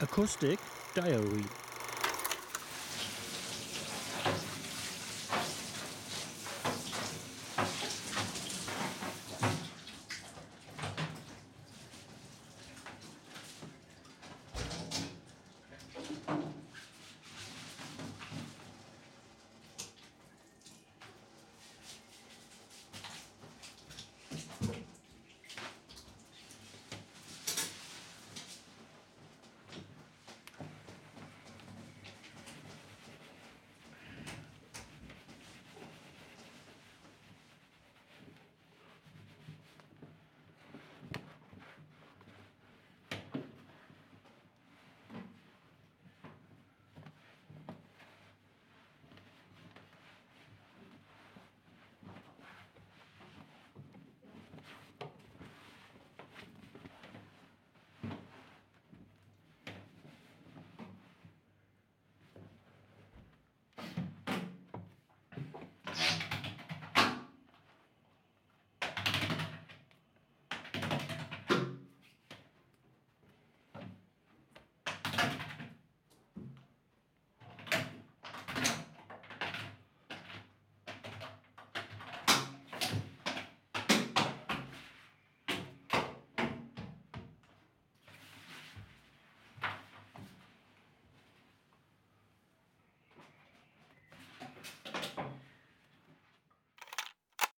Acoustic Diary.